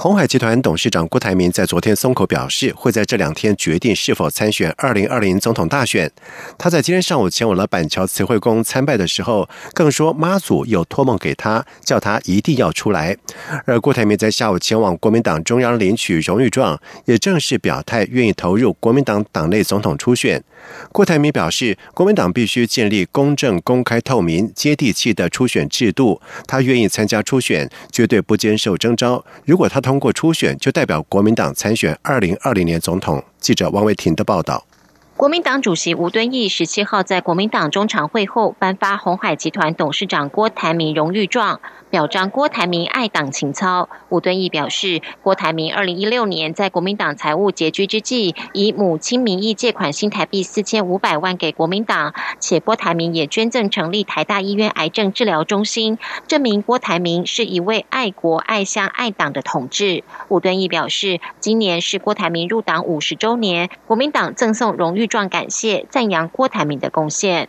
鸿海集团董事长郭台铭在昨天松口表示，会在这两天决定是否参选二零二零总统大选。他在今天上午前往了板桥慈惠宫参拜的时候，更说妈祖有托梦给他，叫他一定要出来。而郭台铭在下午前往国民党中央领取荣誉状，也正式表态愿意投入国民党党内总统初选。郭台铭表示，国民党必须建立公正、公开、透明、接地气的初选制度。他愿意参加初选，绝对不接受征召。如果他通过初选，就代表国民党参选二零二零年总统。记者王维婷的报道。国民党主席吴敦义十七号在国民党中常会后颁发红海集团董事长郭台铭荣誉状，表彰郭台铭爱党情操。吴敦义表示，郭台铭二零一六年在国民党财务拮据之际，以母亲名义借款新台币四千五百万给国民党，且郭台铭也捐赠成立台大医院癌症治疗中心，证明郭台铭是一位爱国爱乡爱党的统治。吴敦义表示，今年是郭台铭入党五十周年，国民党赠送荣誉。状感谢赞扬郭台铭的贡献。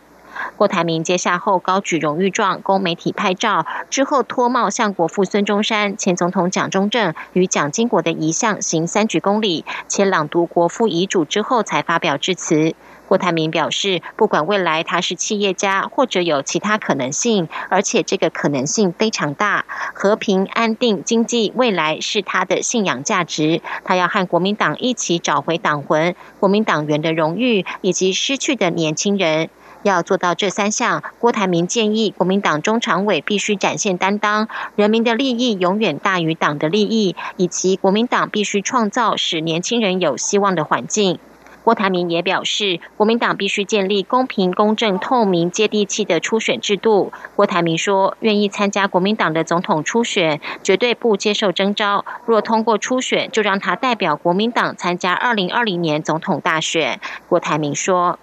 郭台铭接下后高举荣誉状供媒体拍照，之后脱帽向国父孙中山、前总统蒋中正与蒋经国的遗像行三鞠躬礼，且朗读国父遗嘱之后才发表致辞。郭台铭表示，不管未来他是企业家或者有其他可能性，而且这个可能性非常大，和平安定经济未来是他的信仰价值。他要和国民党一起找回党魂、国民党员的荣誉以及失去的年轻人。要做到这三项，郭台铭建议国民党中常委必须展现担当，人民的利益永远大于党的利益，以及国民党必须创造使年轻人有希望的环境。郭台铭也表示，国民党必须建立公平、公正、透明、接地气的初选制度。郭台铭说，愿意参加国民党的总统初选，绝对不接受征召。若通过初选，就让他代表国民党参加二零二零年总统大选。郭台铭说：“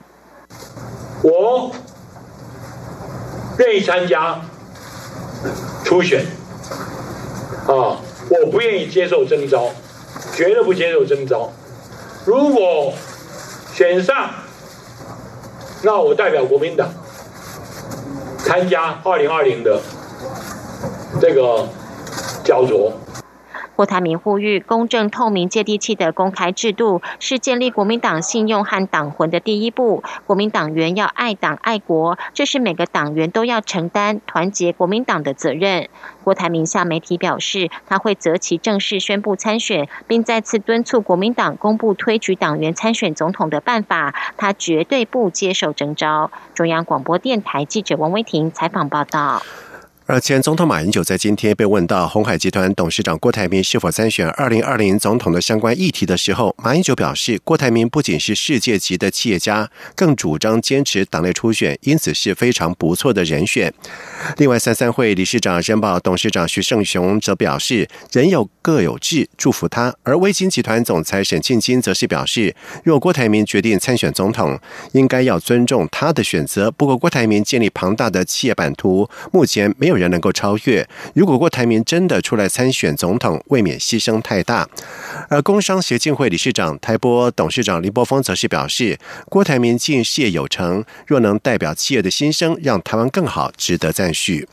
我愿意参加初选，啊，我不愿意接受征召，绝对不接受征召。如果。”选上，那我代表国民党参加二零二零的这个焦灼。郭台铭呼吁，公正、透明、接地气的公开制度是建立国民党信用和党魂的第一步。国民党员要爱党爱国，这是每个党员都要承担团结国民党的责任。郭台铭向媒体表示，他会择期正式宣布参选，并再次敦促国民党公布推举党员参选总统的办法。他绝对不接受征召。中央广播电台记者王威婷采访报道。而前总统马英九在今天被问到红海集团董事长郭台铭是否参选二零二零总统的相关议题的时候，马英九表示，郭台铭不仅是世界级的企业家，更主张坚持党内初选，因此是非常不错的人选。另外，三三会理事长申报董事长徐胜雄则表示，人有各有志，祝福他。而微金集团总裁沈庆金则是表示，若郭台铭决定参选总统，应该要尊重他的选择。不过，郭台铭建立庞大的企业版图，目前没有。人能够超越。如果郭台铭真的出来参选总统，未免牺牲太大。而工商协进会理事长台波董事长林波峰则是表示，郭台铭近事业有成，若能代表企业的心声，让台湾更好，值得赞许。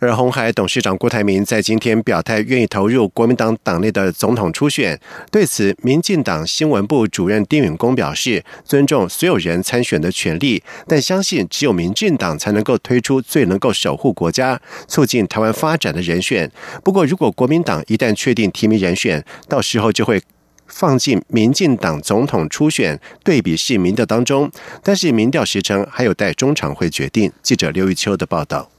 而红海董事长郭台铭在今天表态，愿意投入国民党党内的总统初选。对此，民进党新闻部主任丁允恭表示，尊重所有人参选的权利，但相信只有民进党才能够推出最能够守护国家、促进台湾发展的人选。不过，如果国民党一旦确定提名人选，到时候就会放进民进党总统初选对比式民调当中。但是，民调时程还有待中常会决定。记者刘玉秋的报道。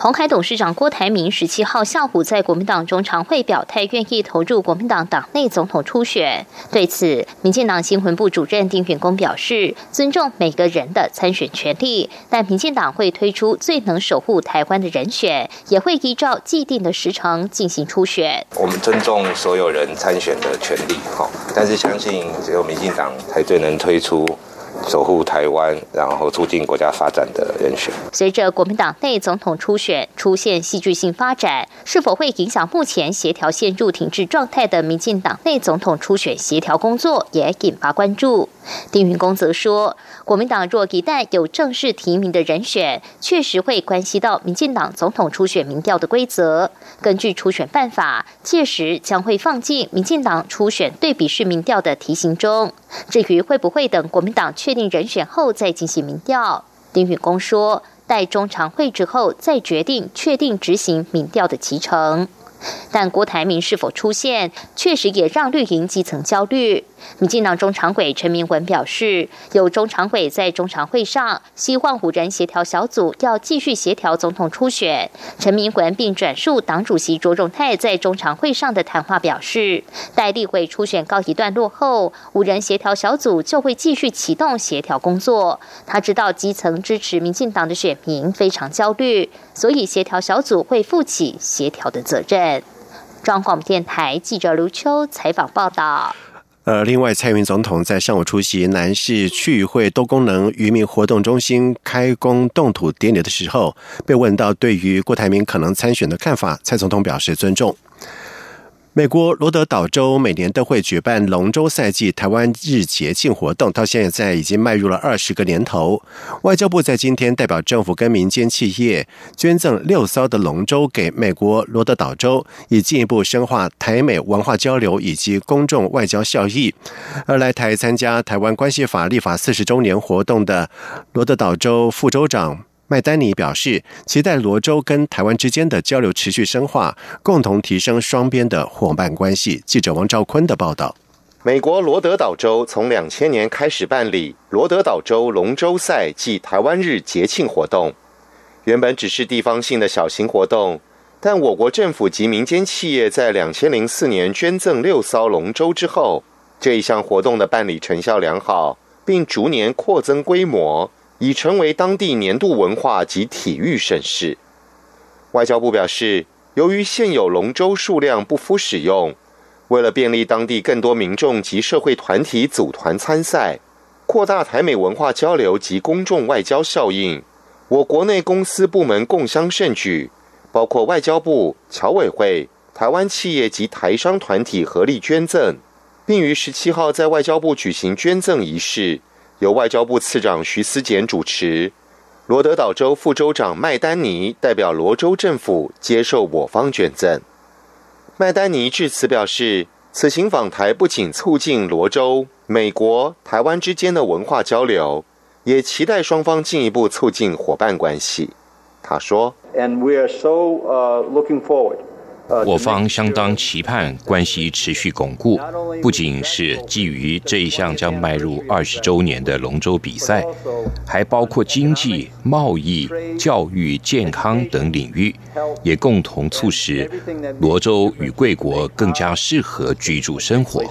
红海董事长郭台铭十七号下午在国民党中常会表态，愿意投入国民党党内总统初选。对此，民进党新闻部主任丁远公表示，尊重每个人的参选权利，但民进党会推出最能守护台湾的人选，也会依照既定的时程进行初选。我们尊重所有人参选的权利，哈，但是相信只有民进党才最能推出。守护台湾，然后促进国家发展的人选。随着国民党内总统初选出现戏剧性发展，是否会影响目前协调陷入停滞状态的民进党内总统初选协调工作，也引发关注。丁云公则说，国民党若一旦有正式提名的人选，确实会关系到民进党总统初选民调的规则。根据初选办法，届时将会放进民进党初选对比式民调的题型中。至于会不会等国民党确定人选后再进行民调，丁允公说，待中常会之后再决定确定执行民调的期程。但郭台铭是否出现，确实也让绿营基层焦虑。民进党中常委陈明文表示，有中常委在中常会上希望五人协调小组要继续协调总统初选。陈明文并转述党主席卓荣泰在中常会上的谈话，表示，待立委初选告一段落后，五人协调小组就会继续启动协调工作。他知道基层支持民进党的选民非常焦虑，所以协调小组会负起协调的责任。中广电台记者卢秋采访报道。呃，另外，蔡英总统在上午出席南市区域会多功能渔民活动中心开工动土典礼的时候，被问到对于郭台铭可能参选的看法，蔡总统表示尊重。美国罗德岛州每年都会举办龙舟赛季台湾日节庆活动，到现在已经迈入了二十个年头。外交部在今天代表政府跟民间企业捐赠六艘的龙舟给美国罗德岛州，以进一步深化台美文化交流以及公众外交效益。而来台参加台湾关系法立法四十周年活动的罗德岛州副州长。麦丹尼表示，期待罗州跟台湾之间的交流持续深化，共同提升双边的伙伴关系。记者王兆坤的报道：美国罗德岛州从两千年开始办理罗德岛州龙舟赛暨台湾日节庆活动，原本只是地方性的小型活动，但我国政府及民间企业在两千零四年捐赠六艘龙舟之后，这一项活动的办理成效良好，并逐年扩增规模。已成为当地年度文化及体育盛事。外交部表示，由于现有龙舟数量不敷使用，为了便利当地更多民众及社会团体组团参赛，扩大台美文化交流及公众外交效应，我国内公司部门共襄盛举，包括外交部、侨委会、台湾企业及台商团体合力捐赠，并于十七号在外交部举行捐赠仪式。由外交部次长徐思俭主持，罗德岛州副州长麦丹尼代表罗州政府接受我方捐赠。麦丹尼致辞表示，此行访台不仅促进罗州、美国、台湾之间的文化交流，也期待双方进一步促进伙伴关系。他说：“And we are so looking forward.” 我方相当期盼关系持续巩固，不仅是基于这一项将迈入二十周年的龙舟比赛，还包括经济、贸易、教育、健康等领域，也共同促使罗州与贵国更加适合居住生活。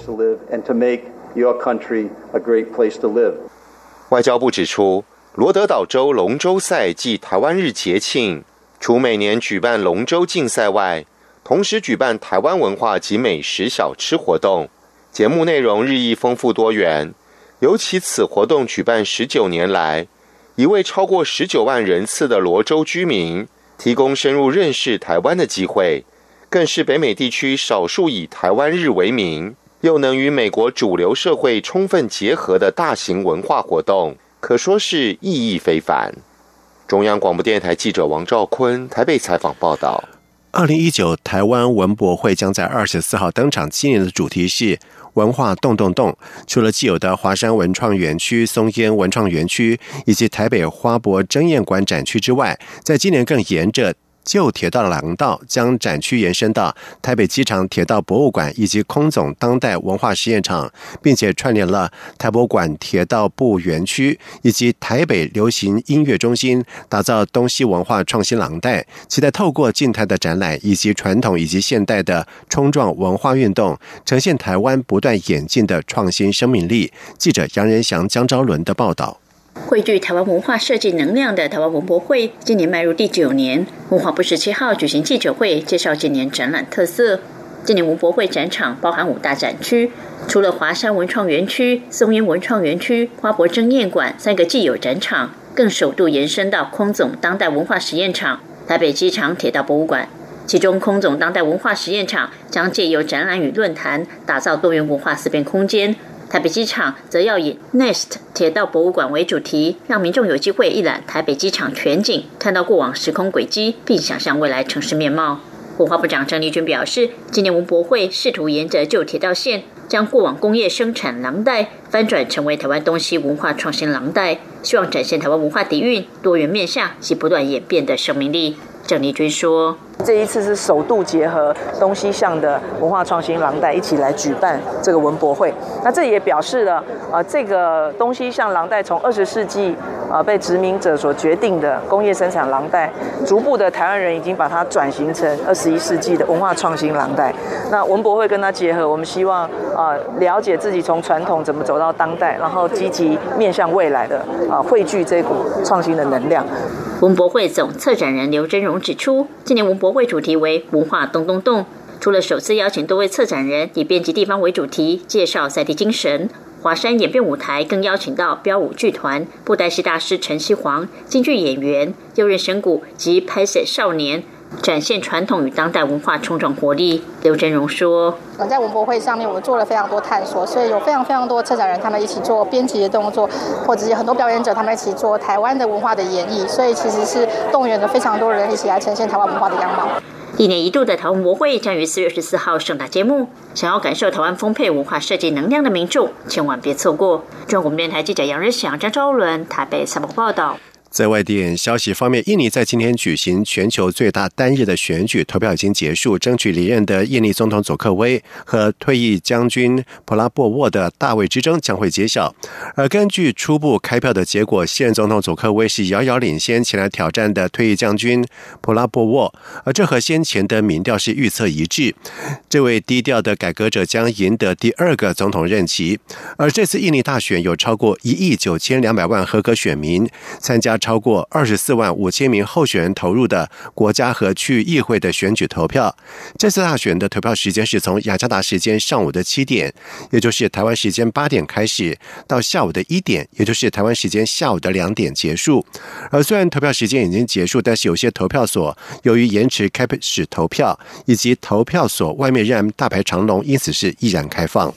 外交部指出，罗德岛州龙舟赛暨台湾日节庆，除每年举办龙舟竞赛外，同时举办台湾文化及美食小吃活动，节目内容日益丰富多元。尤其此活动举办十九年来，已为超过十九万人次的罗州居民提供深入认识台湾的机会，更是北美地区少数以台湾日为名，又能与美国主流社会充分结合的大型文化活动，可说是意义非凡。中央广播电台记者王兆坤台北采访报道。二零一九台湾文博会将在二十四号登场，今年的主题是“文化动动动”。除了既有的华山文创园区、松烟文创园区以及台北花博争艳馆展区之外，在今年更沿着。旧铁道廊道将展区延伸到台北机场铁道博物馆以及空总当代文化实验场，并且串联了台博馆铁道部园区以及台北流行音乐中心，打造东西文化创新廊带。期待透过静态的展览以及传统以及现代的冲撞文化运动，呈现台湾不断演进的创新生命力。记者杨仁祥、江昭伦的报道。汇聚台湾文化设计能量的台湾文博会，今年迈入第九年。文化部十七号举行记者会，介绍今年展览特色。今年文博会展场包含五大展区，除了华山文创园区、松烟文创园区、花博争艳馆三个既有展场，更首度延伸到空总当代文化实验场、台北机场铁道博物馆。其中，空总当代文化实验场将借由展览与论坛，打造多元文化思辨空间。台北机场则要以 Nest 铁道博物馆为主题，让民众有机会一览台北机场全景，看到过往时空轨迹，并想象未来城市面貌。文化部长郑丽君表示，今年文博会试图沿着旧铁道线，将过往工业生产廊带翻转成为台湾东西文化创新廊带，希望展现台湾文化底蕴多元面向及不断演变的生命力。郑丽君说。这一次是首度结合东西向的文化创新廊带一起来举办这个文博会，那这也表示了，呃，这个东西向廊带从二十世纪呃被殖民者所决定的工业生产廊带，逐步的台湾人已经把它转型成二十一世纪的文化创新廊带。那文博会跟它结合，我们希望呃了解自己从传统怎么走到当代，然后积极面向未来的啊汇聚这股创新的能量。文博会总策展人刘真荣指出，今年文博会主题为“文化动动动”。除了首次邀请多位策展人以遍及地方为主题，介绍在地精神，华山演变舞台更邀请到标舞剧团、布袋戏大师陈锡煌、京剧演员右任神谷及拍摄少年。展现传统与当代文化冲撞活力。刘真荣说：“我在文博会上面，我们做了非常多探索，所以有非常非常多策展人，他们一起做编辑的动作，或者是很多表演者，他们一起做台湾的文化的演绎。所以其实是动员了非常多人一起来呈现台湾文化的样貌。一年一度的台湾文博会将于四月十四号盛大揭幕，想要感受台湾丰沛文化设计能量的民众，千万别错过。中国电台记者杨日祥、张昭伦台北采访报道。”在外电消息方面，印尼在今天举行全球最大单日的选举，投票已经结束，争取离任的印尼总统佐克威和退役将军普拉波沃的大位之争将会揭晓。而根据初步开票的结果，现任总统佐科威是遥遥领先前来挑战的退役将军普拉波沃，而这和先前的民调是预测一致。这位低调的改革者将赢得第二个总统任期。而这次印尼大选有超过一亿九千两百万合格选民参加。超过二十四万五千名候选人投入的国家和区域议会的选举投票。这次大选的投票时间是从雅加达时间上午的七点，也就是台湾时间八点开始，到下午的一点，也就是台湾时间下午的两点结束。而虽然投票时间已经结束，但是有些投票所由于延迟开始投票，以及投票所外面仍然大排长龙，因此是依然开放。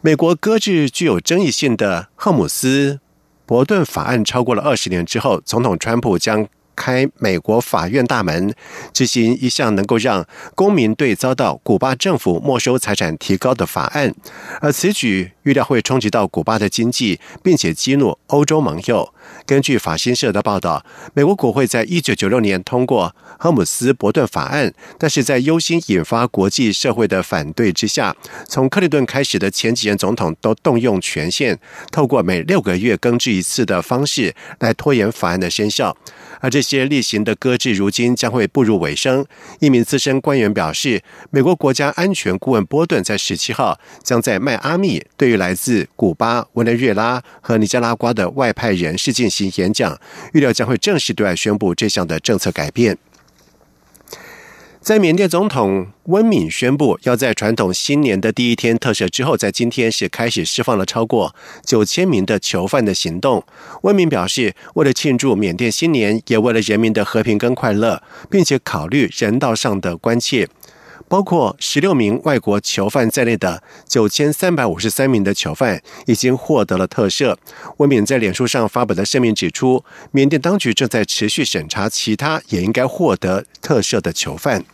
美国搁置具有争议性的赫姆斯。伯顿法案超过了二十年之后，总统川普将开美国法院大门，执行一项能够让公民对遭到古巴政府没收财产提高的法案，而此举预料会冲击到古巴的经济，并且激怒欧洲盟友。根据法新社的报道，美国国会在一九九六年通过赫姆斯伯顿法案，但是在忧心引发国际社会的反对之下，从克林顿开始的前几任总统都动用权限，透过每六个月更置一次的方式来拖延法案的生效。而这些例行的搁置，如今将会步入尾声。一名资深官员表示，美国国家安全顾问波顿在十七号将在迈阿密对于来自古巴、委内瑞拉和尼加拉瓜的外派人士。进行演讲，预料将会正式对外宣布这项的政策改变。在缅甸总统温敏宣布要在传统新年的第一天特赦之后，在今天是开始释放了超过九千名的囚犯的行动。温敏表示，为了庆祝缅甸新年，也为了人民的和平跟快乐，并且考虑人道上的关切。包括十六名外国囚犯在内的九千三百五十三名的囚犯已经获得了特赦。温敏在脸书上发表的声明指出，缅甸当局正在持续审查其他也应该获得特赦的囚犯。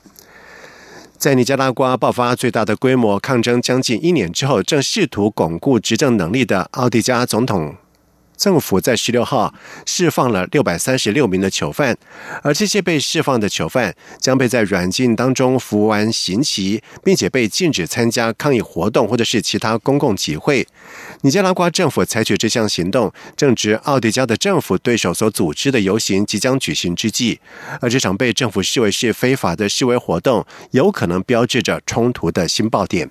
在尼加拉瓜爆发最大的规模抗争将近一年之后，正试图巩固执政能力的奥迪加总统。政府在十六号释放了六百三十六名的囚犯，而这些被释放的囚犯将被在软禁当中服完刑期，并且被禁止参加抗议活动或者是其他公共集会。尼加拉瓜政府采取这项行动，正值奥迪加的政府对手所组织的游行即将举行之际，而这场被政府视为是非法的示威活动，有可能标志着冲突的新爆点。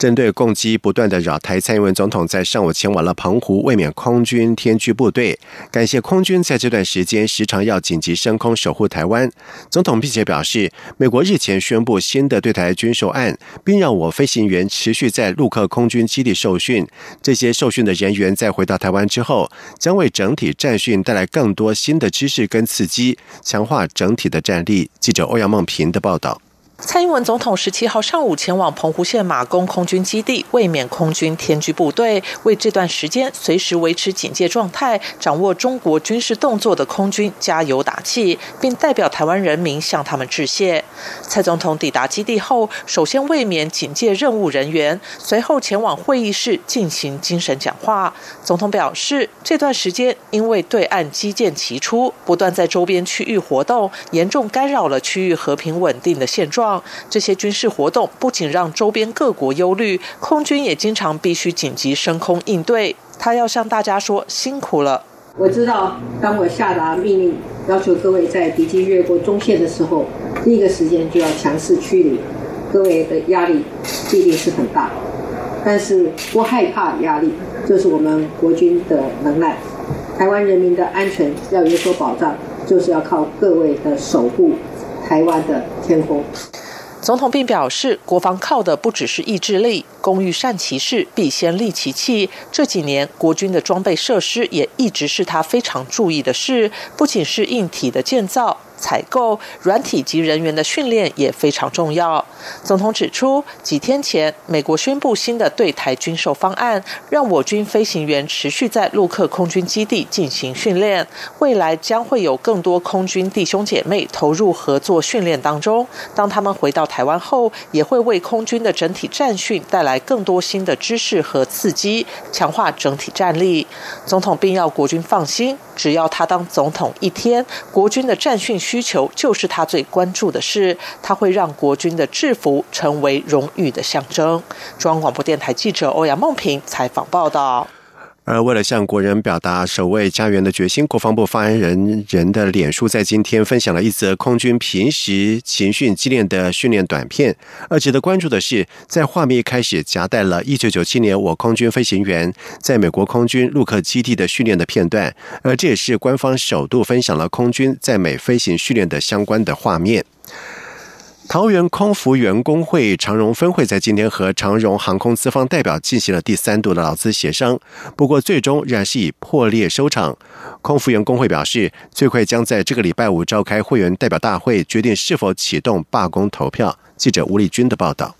针对攻击不断的扰台，蔡英文总统在上午前往了澎湖，卫冕空军天驱部队，感谢空军在这段时间时常要紧急升空守护台湾。总统并且表示，美国日前宣布新的对台军售案，并让我飞行员持续在陆克空军基地受训。这些受训的人员在回到台湾之后，将为整体战训带来更多新的知识跟刺激，强化整体的战力。记者欧阳梦平的报道。蔡英文总统十七号上午前往澎湖县马公空军基地，卫冕空军天居部队，为这段时间随时维持警戒状态、掌握中国军事动作的空军加油打气，并代表台湾人民向他们致谢。蔡总统抵达基地后，首先卫冕警戒任务人员，随后前往会议室进行精神讲话。总统表示，这段时间因为对岸基建齐出，不断在周边区域活动，严重干扰了区域和平稳定的现状。这些军事活动不仅让周边各国忧虑，空军也经常必须紧急升空应对。他要向大家说辛苦了。我知道，当我下达命令，要求各位在敌机越过中线的时候，第一个时间就要强势驱离，各位的压力必定是很大。但是不害怕压力，这是我们国军的能耐。台湾人民的安全要有所保障，就是要靠各位的守护。台湾的天空。总统并表示，国防靠的不只是意志力，工欲善其事，必先利其器。这几年，国军的装备设施也一直是他非常注意的事，不仅是硬体的建造。采购软体及人员的训练也非常重要。总统指出，几天前美国宣布新的对台军售方案，让我军飞行员持续在陆克空军基地进行训练。未来将会有更多空军弟兄姐妹投入合作训练当中。当他们回到台湾后，也会为空军的整体战训带来更多新的知识和刺激，强化整体战力。总统并要国军放心。只要他当总统一天，国军的战训需求就是他最关注的事。他会让国军的制服成为荣誉的象征。中央广播电台记者欧阳梦平采访报道。而为了向国人表达守卫家园的决心，国防部发言人人的脸书在今天分享了一则空军平时勤训激练的训练短片。而值得关注的是，在画面一开始夹带了1997年我空军飞行员在美国空军陆克基地的训练的片段，而这也是官方首度分享了空军在美飞行训练的相关的画面。桃园空服员工会长荣分会在今天和长荣航空资方代表进行了第三度的劳资协商，不过最终仍然是以破裂收场。空服员工会表示，最快将在这个礼拜五召开会员代表大会，决定是否启动罢工投票。记者吴立军的报道。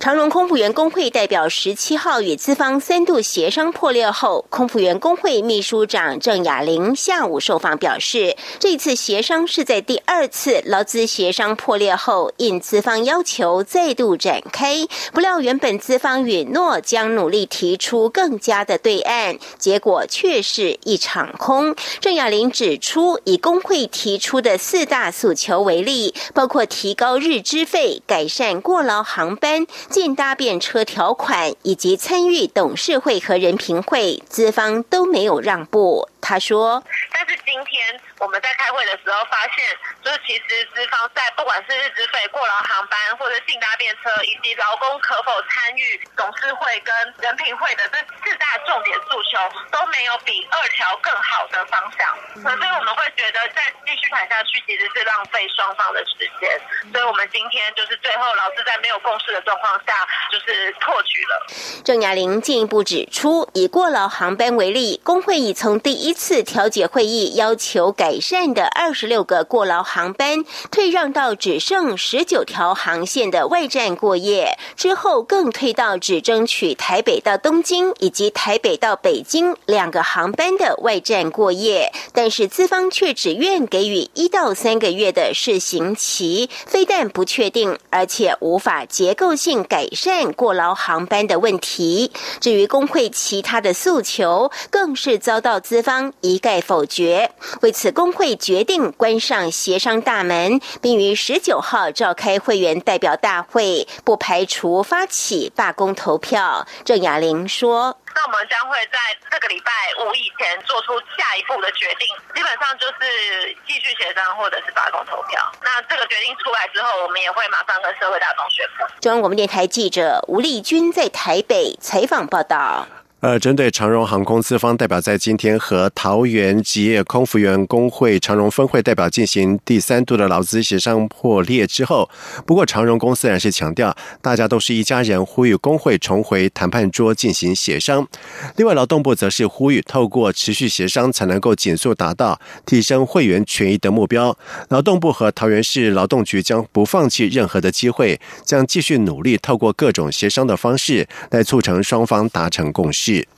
长荣空服员工会代表十七号与资方三度协商破裂后，空服员工会秘书长郑雅玲下午受访表示，这次协商是在第二次劳资协商破裂后，应资方要求再度展开。不料原本资方允诺将努力提出更加的对案，结果却是一场空。郑雅玲指出，以工会提出的四大诉求为例，包括提高日资费、改善过劳航班。禁搭便车条款以及参与董事会和人评会，资方都没有让步。他说：“但是今天。”我们在开会的时候发现，就是其实资方在不管是日资费、过劳航班或者性搭便车，以及劳工可否参与董事会跟人品会的这四大重点诉求，都没有比二条更好的方向。所以我们会觉得再继续谈下去其实是浪费双方的时间。所以我们今天就是最后老师在没有共识的状况下，就是破局了。郑雅玲进一步指出，以过劳航班为例，工会已从第一次调解会议要求改。善的二十六个过劳航班退让到只剩十九条航线的外站过夜，之后更退到只争取台北到东京以及台北到北京两个航班的外站过夜。但是资方却只愿给予一到三个月的试行期，非但不确定，而且无法结构性改善过劳航班的问题。至于工会其他的诉求，更是遭到资方一概否决。为此。工会决定关上协商大门，并于十九号召开会员代表大会，不排除发起罢工投票。郑雅玲说。那我们将会在这个礼拜五以前做出下一步的决定，基本上就是继续协商或者是罢工投票。那这个决定出来之后，我们也会马上跟社会大众宣布。中央广播电台记者吴丽君在台北采访报道。呃，针对长荣航空资方代表在今天和桃园职业空服员工会长荣分会代表进行第三度的劳资协商破裂之后，不过长荣公司还是强调，大家都是一家人，呼吁工会重回谈判桌进行协商。另外，劳动部则是呼吁透过持续协商，才能够紧速达到提升会员权益的目标。劳动部和桃园市劳动局将不放弃任何的机会，将继续努力，透过各种协商的方式来促成双方达成共识。shit.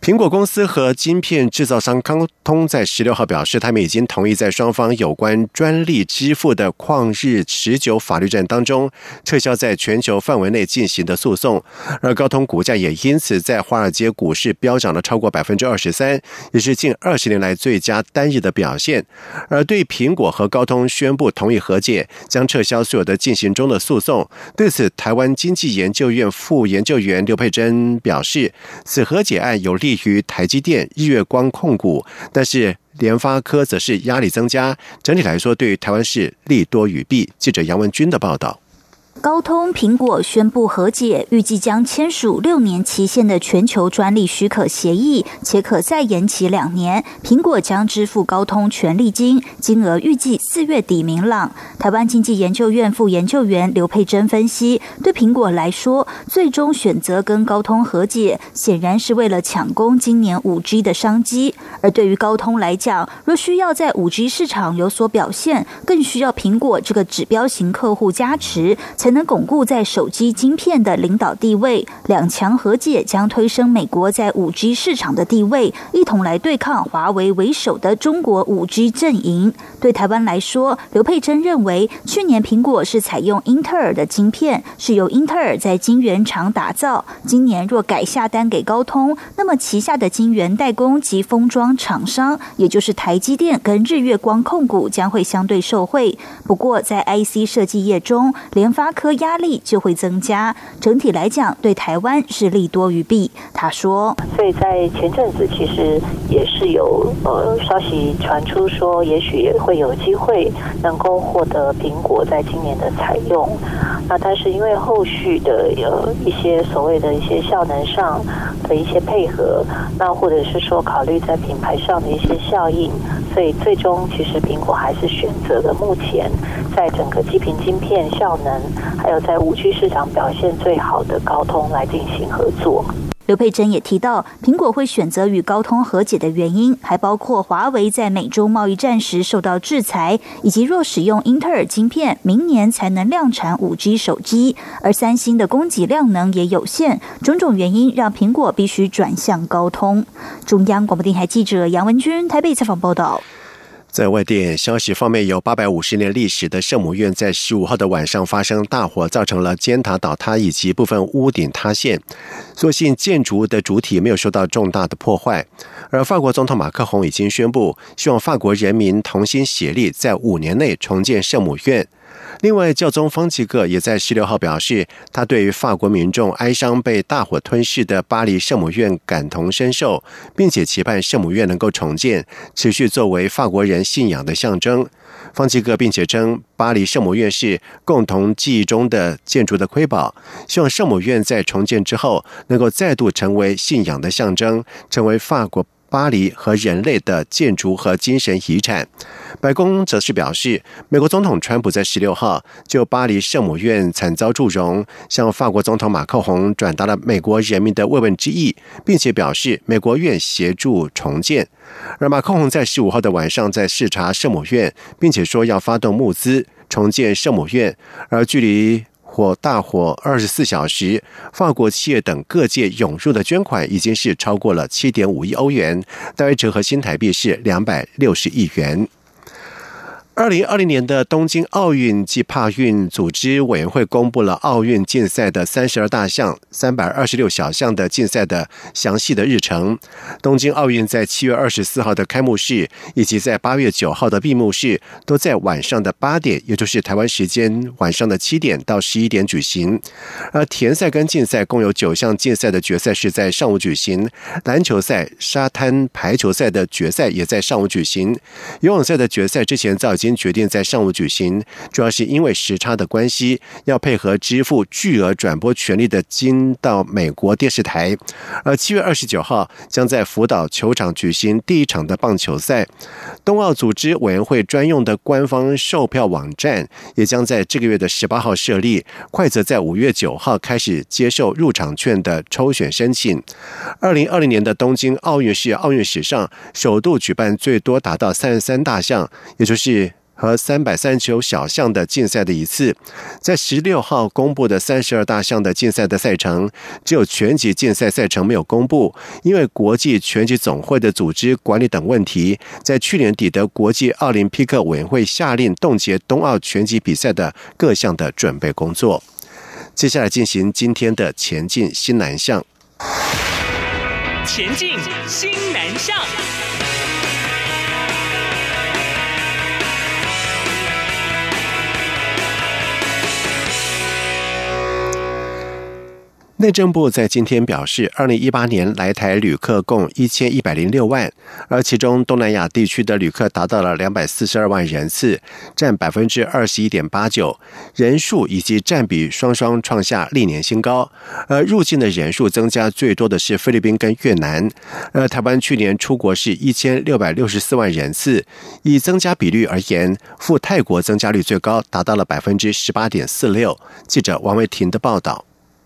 苹果公司和晶片制造商高通在十六号表示，他们已经同意在双方有关专利支付的旷日持久法律战当中撤销在全球范围内进行的诉讼，而高通股价也因此在华尔街股市飙涨了超过百分之二十三，也是近二十年来最佳单日的表现。而对苹果和高通宣布同意和解，将撤销所有的进行中的诉讼，对此，台湾经济研究院副研究员刘佩珍表示，此和解案有利。于台积电、日月光控股，但是联发科则是压力增加。整体来说，对于台湾市利多于弊。记者杨文军的报道。高通、苹果宣布和解，预计将签署六年期限的全球专利许可协议，且可再延期两年。苹果将支付高通权利金，金额预计四月底明朗。台湾经济研究院副研究员刘佩珍分析，对苹果来说，最终选择跟高通和解，显然是为了抢攻今年五 G 的商机；而对于高通来讲，若需要在五 G 市场有所表现，更需要苹果这个指标型客户加持。才能巩固在手机晶片的领导地位，两强和解将推升美国在五 G 市场的地位，一同来对抗华为为首的中国五 G 阵营。对台湾来说，刘佩珍认为，去年苹果是采用英特尔的晶片，是由英特尔在晶圆厂打造。今年若改下单给高通，那么旗下的晶圆代工及封装厂商，也就是台积电跟日月光控股，将会相对受惠。不过，在 IC 设计业中，联发科压力就会增加，整体来讲对台湾是利多于弊。他说，所以在前阵子其实也是有呃消息传出说，也许也会有机会能够获得苹果在今年的采用。那但是因为后续的有一些所谓的一些效能上的一些配合，那或者是说考虑在品牌上的一些效应，所以最终其实苹果还是选择了目前在整个基频晶片效能。还有在五 G 市场表现最好的高通来进行合作。刘佩珍也提到，苹果会选择与高通和解的原因，还包括华为在美洲贸易战时受到制裁，以及若使用英特尔晶片，明年才能量产五 G 手机，而三星的供给量能也有限，种种原因让苹果必须转向高通。中央广播电台记者杨文君台北采访报道。在外电消息方面，有八百五十年历史的圣母院在十五号的晚上发生大火，造成了尖塔倒塌以及部分屋顶塌陷。所幸建筑物的主体没有受到重大的破坏。而法国总统马克宏已经宣布，希望法国人民同心协力，在五年内重建圣母院。另外，教宗方济各也在十六号表示，他对于法国民众哀伤被大火吞噬的巴黎圣母院感同身受，并且期盼圣母院能够重建，持续作为法国人信仰的象征。方济各并且称，巴黎圣母院是共同记忆中的建筑的瑰宝，希望圣母院在重建之后能够再度成为信仰的象征，成为法国。巴黎和人类的建筑和精神遗产。白宫则是表示，美国总统川普在十六号就巴黎圣母院惨遭祝融，向法国总统马克宏转达了美国人民的慰问之意，并且表示美国愿协助重建。而马克宏在十五号的晚上在视察圣母院，并且说要发动募资重建圣母院，而距离。火大火二十四小时，法国企业等各界涌入的捐款已经是超过了七点五亿欧元，大约折合新台币是两百六十亿元。二零二零年的东京奥运暨帕运组织委员会公布了奥运竞赛的三十二大项、三百二十六小项的竞赛的详细的日程。东京奥运在七月二十四号的开幕式，以及在八月九号的闭幕式，都在晚上的八点，也就是台湾时间晚上的七点到十一点举行。而田赛跟竞赛共有九项竞赛的决赛是在上午举行，篮球赛、沙滩排球赛的决赛也在上午举行，游泳赛的决赛之前早已经决定在上午举行，主要是因为时差的关系，要配合支付巨额转播权利的金到美国电视台。而七月二十九号将在福岛球场举行第一场的棒球赛。冬奥组织委员会专用的官方售票网站也将在这个月的十八号设立，快则在五月九号开始接受入场券的抽选申请。二零二零年的东京奥运是奥运史上首度举办最多达到三十三大项，也就是。和三百三十九小项的竞赛的一次，在十六号公布的三十二大项的竞赛的赛程，只有拳击竞赛赛程没有公布，因为国际拳击总会的组织管理等问题，在去年底的国际奥林匹克委员会下令冻结冬奥拳击比赛的各项的准备工作。接下来进行今天的前进新南向，前进新南向。内政部在今天表示，二零一八年来台旅客共一千一百零六万，而其中东南亚地区的旅客达到了两百四十二万人次，占百分之二十一点八九，人数以及占比双双创下历年新高。而入境的人数增加最多的是菲律宾跟越南。而台湾去年出国是一千六百六十四万人次，以增加比率而言，赴泰国增加率最高，达到了百分之十八点四六。记者王维婷的报道。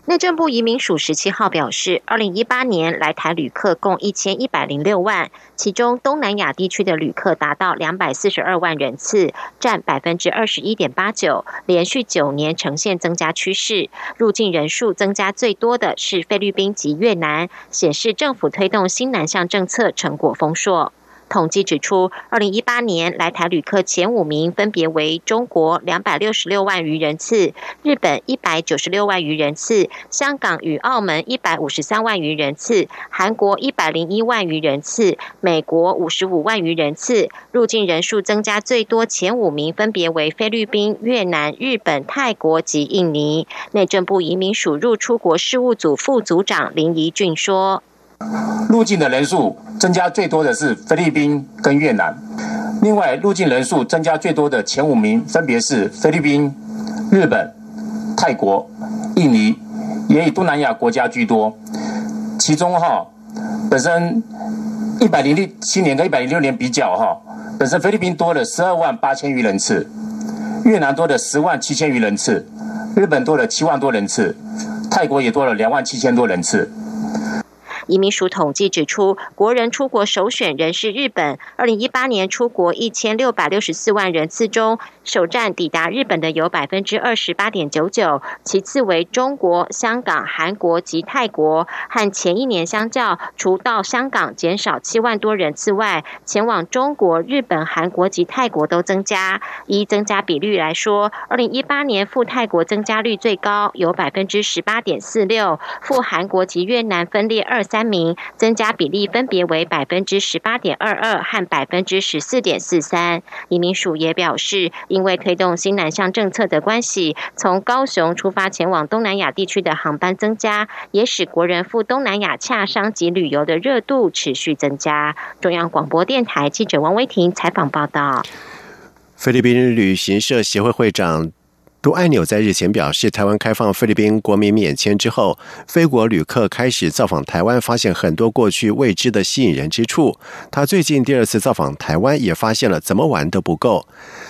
内政部移民署十七号表示，二零一八年来台旅客共一千一百零六万，其中东南亚地区的旅客达到两百四十二万人次，占百分之二十一点八九，连续九年呈现增加趋势。入境人数增加最多的是菲律宾及越南，显示政府推动新南向政策成果丰硕。统计指出，二零一八年来台旅客前五名分别为中国两百六十六万余人次，日本一百九十六万余人次，香港与澳门一百五十三万余人次，韩国一百零一万余人次，美国五十五万余人次。入境人数增加最多前五名分别为菲律宾、越南、日本、泰国及印尼。内政部移民署入出国事务组副组长林怡俊说。入境的人数增加最多的是菲律宾跟越南，另外入境人数增加最多的前五名分别是菲律宾、日本、泰国、印尼，也以东南亚国家居多。其中哈，本身一百零六七年跟一百零六年比较哈，本身菲律宾多了十二万八千余人次，越南多了十万七千余人次，日本多了七万多人次，泰国也多了两万七千多人次。移民署统计指出，国人出国首选仍是日本。二零一八年出国一千六百六十四万人次中，首站抵达日本的有百分之二十八点九九，其次为中国、香港、韩国及泰国。和前一年相较，除到香港减少七万多人次外，前往中国、日本、韩国及泰国都增加。依增加比率来说，二零一八年赴泰国增加率最高，有百分之十八点四六，赴韩国及越南分列二三。三名增加比例分别为百分之十八点二二和百分之十四点四三。移民署也表示，因为推动新南向政策的关系，从高雄出发前往东南亚地区的航班增加，也使国人赴东南亚洽商及旅游的热度持续增加。中央广播电台记者王威婷采访报道。菲律宾旅行社协会会长。杜按钮在日前表示，台湾开放菲律宾国民免签之后，菲国旅客开始造访台湾，发现很多过去未知的吸引人之处。他最近第二次造访台湾，也发现了怎么玩都不够。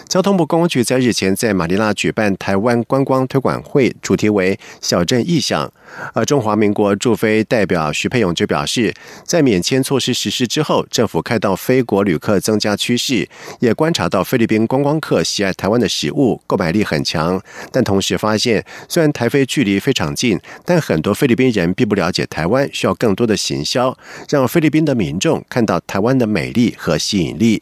交通部公安局在日前在马尼拉举办台湾观光推广会，主题为“小镇意象”。而中华民国驻菲代表徐佩勇就表示，在免签措施实施之后，政府看到非国旅客增加趋势，也观察到菲律宾观光客喜爱台湾的食物，购买力很强。但同时发现，虽然台菲距离非常近，但很多菲律宾人并不了解台湾，需要更多的行销，让菲律宾的民众看到台湾的美丽和吸引力。